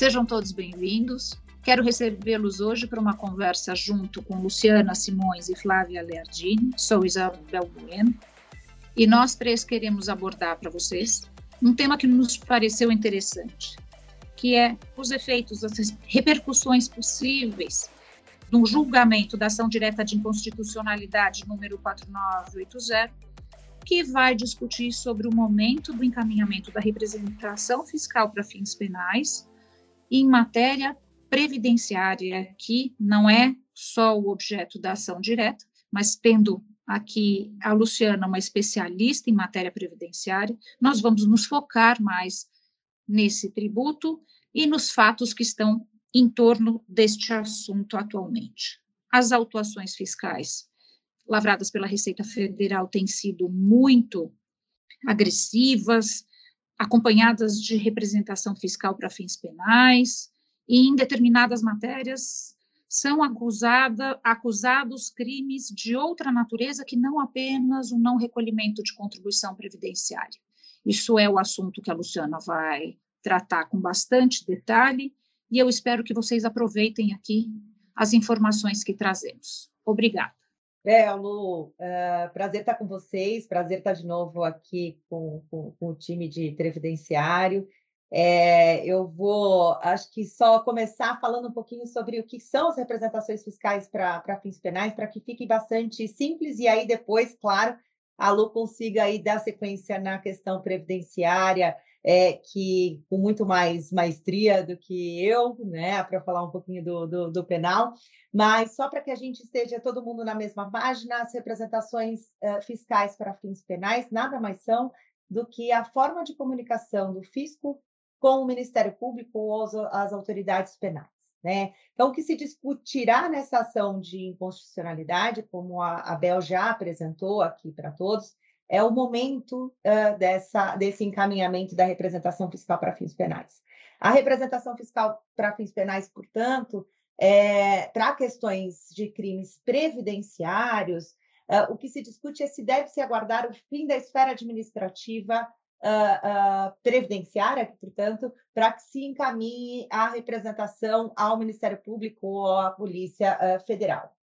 Sejam todos bem-vindos. Quero recebê-los hoje para uma conversa junto com Luciana Simões e Flávia Leardini. Sou Isabel Bueno. E nós três queremos abordar para vocês um tema que nos pareceu interessante, que é os efeitos, as repercussões possíveis do julgamento da ação direta de inconstitucionalidade número 4980, que vai discutir sobre o momento do encaminhamento da representação fiscal para fins penais em matéria previdenciária, que não é só o objeto da ação direta, mas tendo aqui a Luciana, uma especialista em matéria previdenciária, nós vamos nos focar mais nesse tributo e nos fatos que estão em torno deste assunto atualmente. As autuações fiscais lavradas pela Receita Federal têm sido muito agressivas, acompanhadas de representação fiscal para fins penais, e em determinadas matérias são acusada, acusados crimes de outra natureza que não apenas o não recolhimento de contribuição previdenciária. Isso é o assunto que a Luciana vai tratar com bastante detalhe e eu espero que vocês aproveitem aqui as informações que trazemos. Obrigada. É, Lu, uh, prazer estar com vocês, prazer estar de novo aqui com, com, com o time de previdenciário. É, eu vou, acho que só começar falando um pouquinho sobre o que são as representações fiscais para fins penais, para que fique bastante simples, e aí depois, claro, a Lu consiga aí dar sequência na questão previdenciária, é, que com muito mais maestria do que eu, né, para falar um pouquinho do, do, do penal, mas só para que a gente esteja todo mundo na mesma página, as representações uh, fiscais para fins penais nada mais são do que a forma de comunicação do fisco com o Ministério Público ou as, as autoridades penais. Né? Então, o que se discutirá nessa ação de inconstitucionalidade, como a, a Bel já apresentou aqui para todos, é o momento uh, dessa, desse encaminhamento da representação fiscal para fins penais. A representação fiscal para fins penais, portanto, é, para questões de crimes previdenciários, uh, o que se discute é se deve se aguardar o fim da esfera administrativa uh, previdenciária, portanto, para que se encaminhe a representação ao Ministério Público ou à Polícia Federal.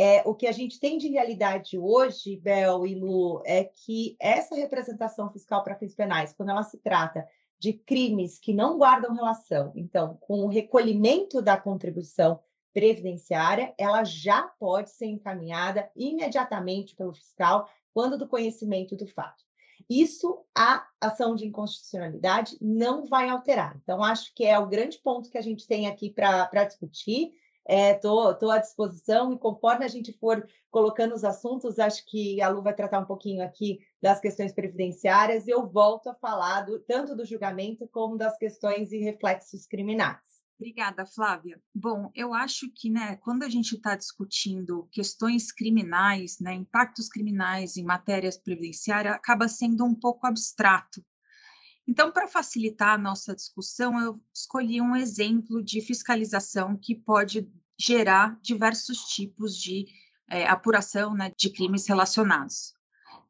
É, o que a gente tem de realidade hoje, Bel e Lu, é que essa representação fiscal para fins penais, quando ela se trata de crimes que não guardam relação, então, com o recolhimento da contribuição previdenciária, ela já pode ser encaminhada imediatamente pelo fiscal quando do conhecimento do fato. Isso a ação de inconstitucionalidade não vai alterar. Então, acho que é o grande ponto que a gente tem aqui para discutir Estou é, à disposição e conforme a gente for colocando os assuntos, acho que a Lu vai tratar um pouquinho aqui das questões previdenciárias e eu volto a falar do, tanto do julgamento como das questões e reflexos criminais. Obrigada, Flávia. Bom, eu acho que, né, quando a gente está discutindo questões criminais, né, impactos criminais em matérias previdenciárias, acaba sendo um pouco abstrato. Então, para facilitar a nossa discussão, eu escolhi um exemplo de fiscalização que pode gerar diversos tipos de é, apuração né, de crimes relacionados,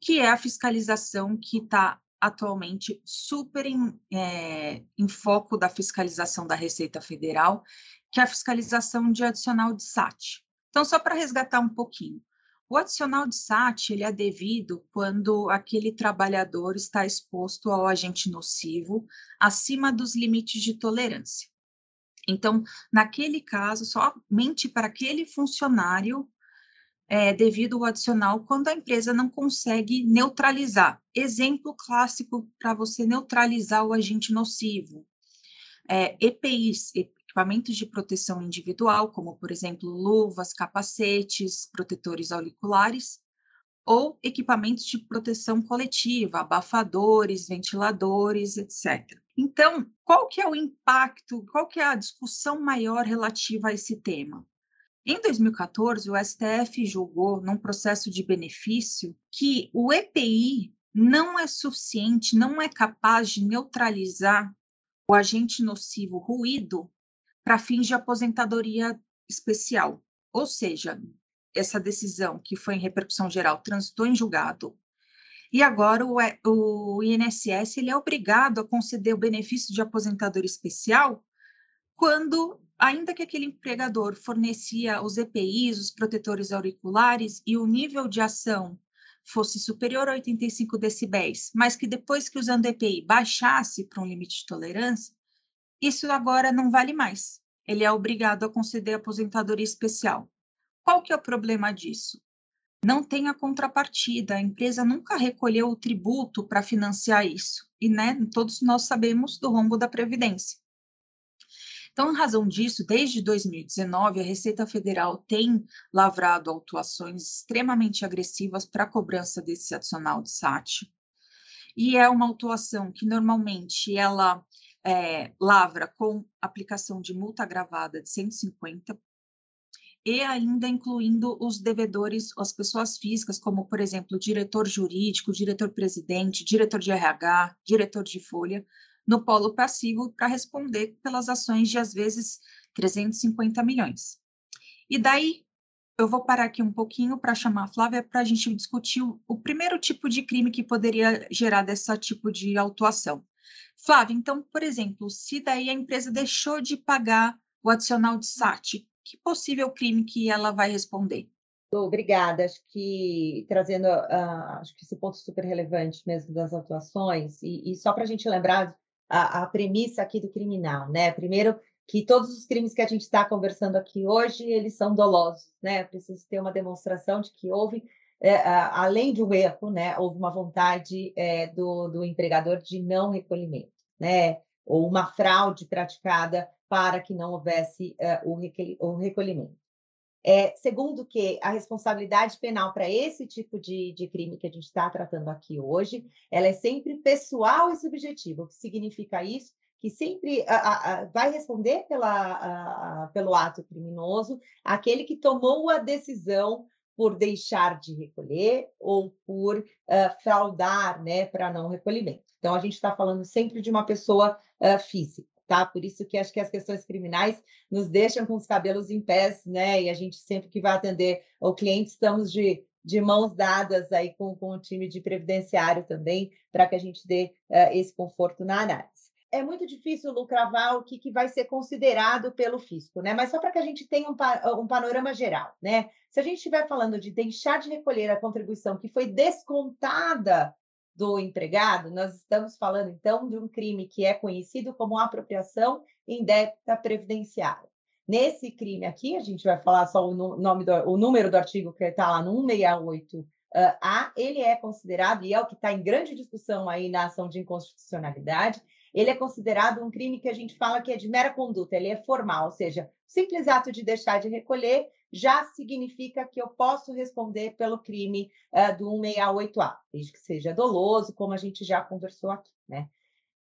que é a fiscalização que está atualmente super em, é, em foco da fiscalização da Receita Federal, que é a fiscalização de adicional de SAT. Então, só para resgatar um pouquinho, o adicional de SAT ele é devido quando aquele trabalhador está exposto ao agente nocivo acima dos limites de tolerância. Então, naquele caso, somente para aquele funcionário é devido ao adicional quando a empresa não consegue neutralizar. Exemplo clássico para você neutralizar o agente nocivo. É, EPIs, equipamentos de proteção individual, como, por exemplo, luvas, capacetes, protetores auriculares, ou equipamentos de proteção coletiva, abafadores, ventiladores, etc. Então, qual que é o impacto, qual que é a discussão maior relativa a esse tema? Em 2014, o STF julgou, num processo de benefício, que o EPI não é suficiente, não é capaz de neutralizar o agente nocivo ruído para fins de aposentadoria especial. Ou seja, essa decisão que foi em repercussão geral transitou em julgado. E agora o, o INSS ele é obrigado a conceder o benefício de aposentadoria especial quando, ainda que aquele empregador fornecia os EPIs, os protetores auriculares, e o nível de ação fosse superior a 85 decibéis, mas que depois que usando EPI baixasse para um limite de tolerância, isso agora não vale mais. Ele é obrigado a conceder aposentadoria especial. Qual que é o problema disso? Não tem a contrapartida, a empresa nunca recolheu o tributo para financiar isso. E né, todos nós sabemos do rombo da Previdência. Então, em razão disso, desde 2019, a Receita Federal tem lavrado autuações extremamente agressivas para a cobrança desse adicional de SAT. E é uma autuação que normalmente ela é, lavra com aplicação de multa agravada de 150 e ainda incluindo os devedores, as pessoas físicas, como, por exemplo, diretor jurídico, diretor-presidente, diretor de RH, diretor de folha, no polo passivo para responder pelas ações de, às vezes, 350 milhões. E daí, eu vou parar aqui um pouquinho para chamar a Flávia para a gente discutir o, o, primeiro tipo de crime que poderia gerar desse tipo de autuação. Flávia, então, por exemplo, se daí a empresa deixou de pagar o adicional de SAT, que possível crime que ela vai responder? Obrigada. Acho que trazendo, uh, acho que esse ponto super relevante mesmo das atuações, e, e só para a gente lembrar a, a premissa aqui do criminal, né? Primeiro, que todos os crimes que a gente está conversando aqui hoje, eles são dolosos, né? Precisa ter uma demonstração de que houve, é, além de um erro, né? Houve uma vontade é, do, do empregador de não recolhimento, né? Ou uma fraude praticada para que não houvesse o, o recolhimento. É, segundo que a responsabilidade penal para esse tipo de, de, crime que a gente está tratando aqui hoje, ela é sempre pessoal e subjetiva. O que significa isso? Que sempre a, a, vai responder pela, a, pelo ato criminoso aquele que tomou a decisão por deixar de recolher ou por uh, fraudar né, para não recolhimento. Então, a gente está falando sempre de uma pessoa uh, física tá? Por isso que acho que as questões criminais nos deixam com os cabelos em pés, né? E a gente sempre que vai atender o cliente, estamos de, de mãos dadas aí com, com o time de previdenciário também, para que a gente dê uh, esse conforto na análise. É muito difícil lucravar o que, que vai ser considerado pelo fisco, né? Mas só para que a gente tenha um, um panorama geral, né? Se a gente estiver falando de deixar de recolher a contribuição que foi descontada do empregado, nós estamos falando, então, de um crime que é conhecido como apropriação indébita previdenciária. Nesse crime aqui, a gente vai falar só o, nome do, o número do artigo que está lá no 168 A, ele é considerado, e é o que está em grande discussão aí na ação de inconstitucionalidade, ele é considerado um crime que a gente fala que é de mera conduta, ele é formal, ou seja, o simples ato de deixar de recolher já significa que eu posso responder pelo crime uh, do 168A, desde que seja doloso, como a gente já conversou aqui, né?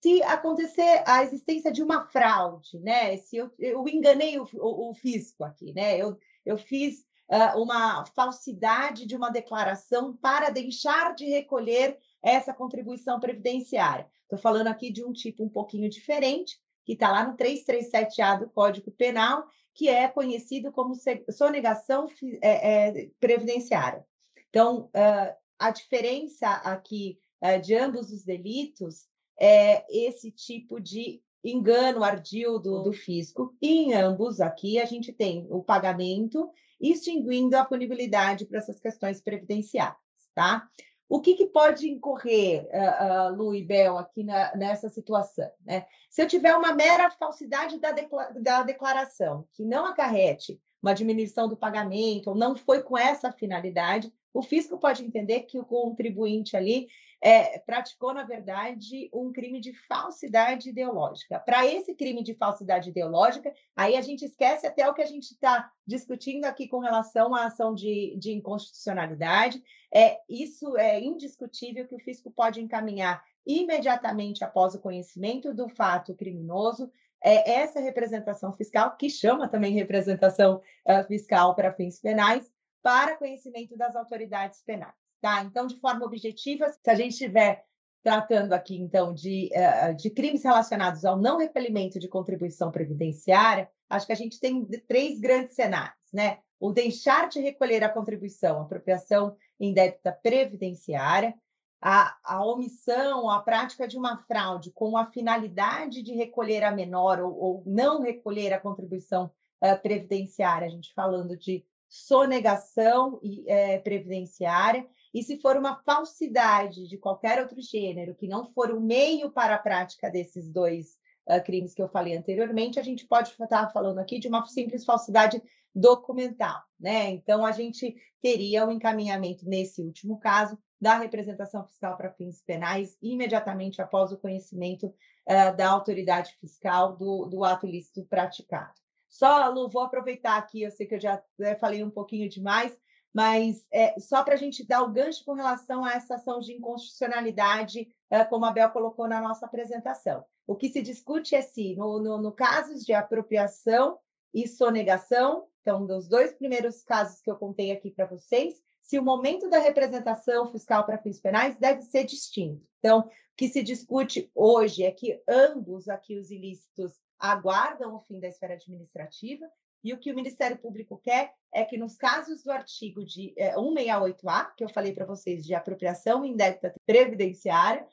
Se acontecer a existência de uma fraude, né? Se eu, eu enganei o, o, o fisco aqui, né? Eu, eu fiz uh, uma falsidade de uma declaração para deixar de recolher essa contribuição previdenciária. Estou falando aqui de um tipo um pouquinho diferente, que está lá no 337A do Código Penal, que é conhecido como sonegação é, é, previdenciária. Então, uh, a diferença aqui uh, de ambos os delitos é esse tipo de engano ardil do, do fisco. E em ambos aqui a gente tem o pagamento extinguindo a punibilidade para essas questões previdenciárias, tá? O que, que pode incorrer, uh, uh, Lu e Bel, aqui na, nessa situação? Né? Se eu tiver uma mera falsidade da, da declaração, que não acarrete uma diminuição do pagamento, ou não foi com essa finalidade, o fisco pode entender que o contribuinte ali é, praticou, na verdade, um crime de falsidade ideológica. Para esse crime de falsidade ideológica, aí a gente esquece até o que a gente está discutindo aqui com relação à ação de, de inconstitucionalidade. É, isso é indiscutível que o fisco pode encaminhar imediatamente após o conhecimento do fato criminoso é essa representação fiscal, que chama também representação uh, fiscal para fins penais, para conhecimento das autoridades penais. Tá? Então, de forma objetiva, se a gente estiver tratando aqui, então, de, uh, de crimes relacionados ao não recolhimento de contribuição previdenciária, acho que a gente tem três grandes cenários, né? O deixar de recolher a contribuição, apropriação indébita previdenciária, a, a omissão, a prática de uma fraude com a finalidade de recolher a menor ou, ou não recolher a contribuição uh, previdenciária, a gente falando de sonegação é, previdenciária, e se for uma falsidade de qualquer outro gênero, que não for o meio para a prática desses dois uh, crimes que eu falei anteriormente, a gente pode estar falando aqui de uma simples falsidade documental, né? Então, a gente teria o um encaminhamento, nesse último caso, da representação fiscal para fins penais imediatamente após o conhecimento uh, da autoridade fiscal do, do ato ilícito praticado. Só, Lu, vou aproveitar aqui, eu sei que eu já né, falei um pouquinho demais, mas é, só para a gente dar o gancho com relação a essa ação de inconstitucionalidade, é, como a Bel colocou na nossa apresentação. O que se discute é se, no, no, no casos de apropriação e sonegação, então, dos dois primeiros casos que eu contei aqui para vocês, se o momento da representação fiscal para fins penais deve ser distinto. Então, o que se discute hoje é que ambos aqui os ilícitos aguardam o fim da esfera administrativa, e o que o Ministério Público quer é que, nos casos do artigo de é, 168A, que eu falei para vocês, de apropriação indébita previdenciária,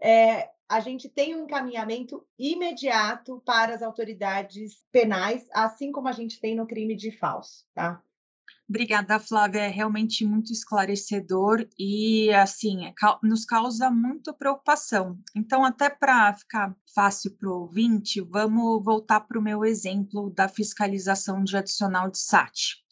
é, a gente tenha um encaminhamento imediato para as autoridades penais, assim como a gente tem no crime de falso, tá? Obrigada, Flávia. É realmente muito esclarecedor e, assim, é, nos causa muita preocupação. Então, até para ficar fácil para o ouvinte, vamos voltar para o meu exemplo da fiscalização de adicional de SAT.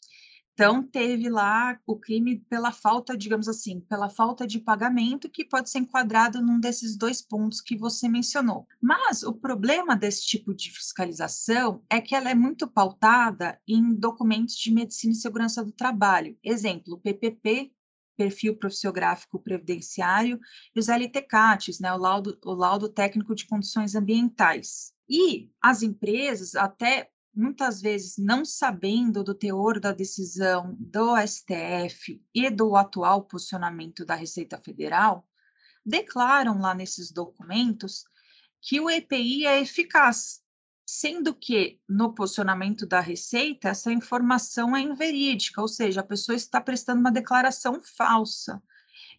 Então, teve lá o crime pela falta, digamos assim, pela falta de pagamento, que pode ser enquadrado num desses dois pontos que você mencionou. Mas o problema desse tipo de fiscalização é que ela é muito pautada em documentos de medicina e segurança do trabalho. Exemplo, PPP, perfil profissiográfico previdenciário, e os LTCATs, né, o laudo, o laudo técnico de condições ambientais. E as empresas, até muitas vezes não sabendo do teor da decisão do STF e do atual posicionamento da Receita Federal, declaram lá nesses documentos que o EPI é eficaz, sendo que no posicionamento da Receita essa informação é inverídica, ou seja, a pessoa está prestando uma declaração falsa.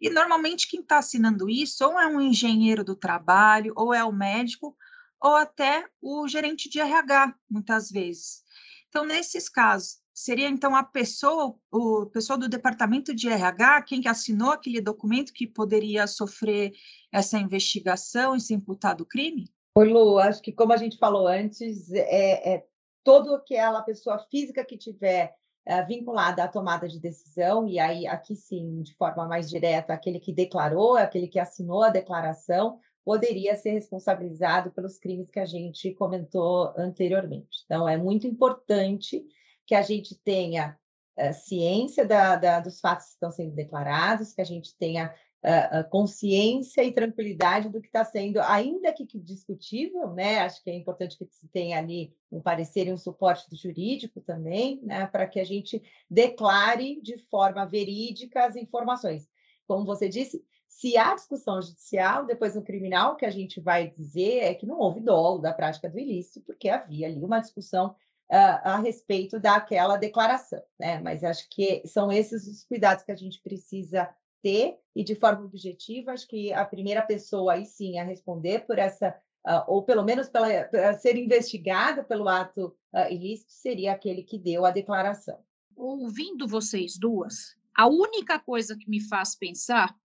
E normalmente quem está assinando isso ou é um engenheiro do trabalho, ou é o médico, ou até o gerente de RH, muitas vezes. Então, nesses casos, seria então a pessoa, o pessoal do departamento de RH, quem assinou aquele documento que poderia sofrer essa investigação e ser imputado crime? Oi, Lu, acho que como a gente falou antes, é, é toda aquela pessoa física que tiver é, vinculada à tomada de decisão, e aí aqui sim, de forma mais direta, aquele que declarou, aquele que assinou a declaração, poderia ser responsabilizado pelos crimes que a gente comentou anteriormente. Então, é muito importante que a gente tenha uh, ciência da, da, dos fatos que estão sendo declarados, que a gente tenha uh, consciência e tranquilidade do que está sendo, ainda que, discutível, né? Acho que é importante que se tenha ali um parecer e um suporte jurídico também, né? Para que a gente declare de forma verídica as informações. Como você disse, se há discussão judicial, depois no criminal, que a gente vai dizer é que não houve dolo da prática do ilícito, porque havia ali uma discussão uh, a respeito daquela declaração, né? Mas acho que são esses os cuidados que a gente precisa ter, e de forma objetiva, acho que a primeira pessoa aí sim a responder por essa, uh, ou pelo menos pela, ser investigada pelo ato uh, ilícito, seria aquele que deu a declaração. Ouvindo vocês duas, a única coisa que me faz pensar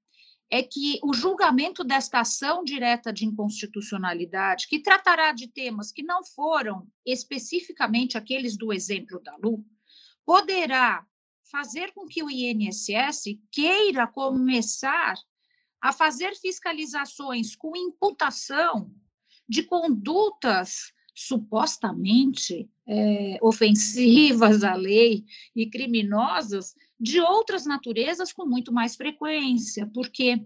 é que o julgamento desta ação direta de inconstitucionalidade, que tratará de temas que não foram especificamente aqueles do exemplo da Lu, poderá fazer com que o INSS queira começar a fazer fiscalizações com imputação de condutas supostamente é, ofensivas à lei e criminosas de outras naturezas com muito mais frequência, porque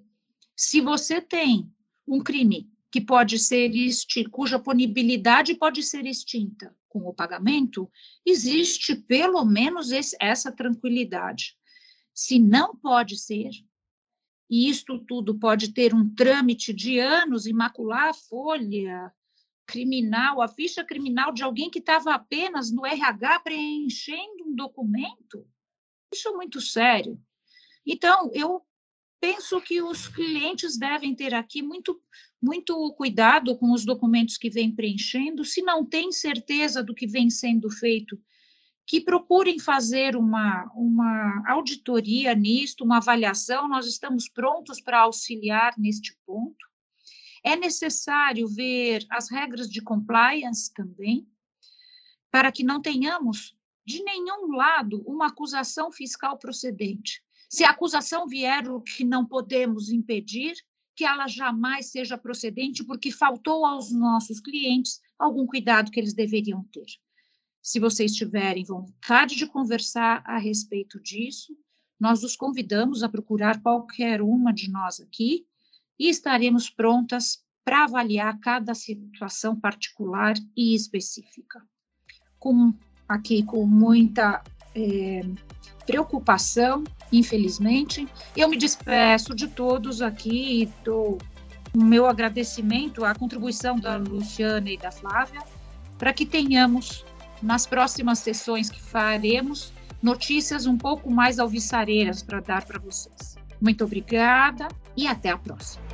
se você tem um crime que pode ser cuja punibilidade pode ser extinta com o pagamento, existe pelo menos esse, essa tranquilidade. Se não pode ser, e isto tudo pode ter um trâmite de anos, imacular a folha criminal, a ficha criminal de alguém que estava apenas no RH preenchendo um documento, isso é muito sério. Então, eu penso que os clientes devem ter aqui muito, muito cuidado com os documentos que vêm preenchendo. Se não tem certeza do que vem sendo feito, que procurem fazer uma, uma auditoria nisto, uma avaliação. Nós estamos prontos para auxiliar neste ponto. É necessário ver as regras de compliance também, para que não tenhamos de nenhum lado uma acusação fiscal procedente. Se a acusação vier o que não podemos impedir, que ela jamais seja procedente, porque faltou aos nossos clientes algum cuidado que eles deveriam ter. Se vocês tiverem vontade de conversar a respeito disso, nós os convidamos a procurar qualquer uma de nós aqui e estaremos prontas para avaliar cada situação particular e específica. Com, aqui com muita é, preocupação, infelizmente. Eu me despeço de todos aqui e dou o meu agradecimento à contribuição da Luciana e da Flávia, para que tenhamos, nas próximas sessões que faremos, notícias um pouco mais alvissareiras para dar para vocês. Muito obrigada e até a próxima.